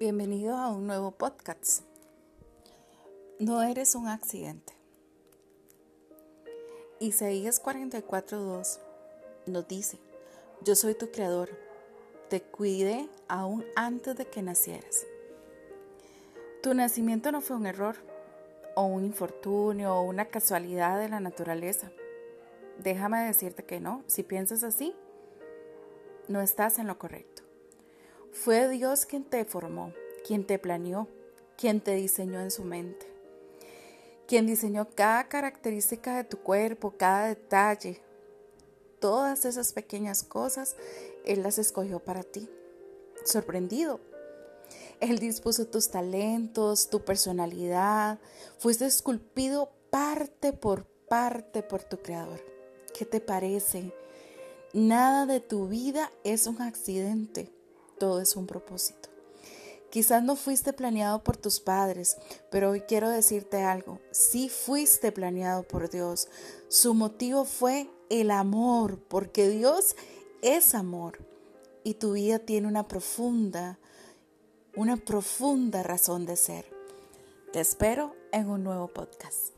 Bienvenido a un nuevo podcast. No eres un accidente. Isaías 44:2 nos dice, yo soy tu creador, te cuidé aún antes de que nacieras. Tu nacimiento no fue un error, o un infortunio, o una casualidad de la naturaleza. Déjame decirte que no, si piensas así, no estás en lo correcto. Fue Dios quien te formó, quien te planeó, quien te diseñó en su mente, quien diseñó cada característica de tu cuerpo, cada detalle. Todas esas pequeñas cosas, Él las escogió para ti. Sorprendido. Él dispuso tus talentos, tu personalidad. Fuiste esculpido parte por parte por tu Creador. ¿Qué te parece? Nada de tu vida es un accidente todo es un propósito. Quizás no fuiste planeado por tus padres, pero hoy quiero decirte algo. Sí fuiste planeado por Dios. Su motivo fue el amor, porque Dios es amor. Y tu vida tiene una profunda, una profunda razón de ser. Te espero en un nuevo podcast.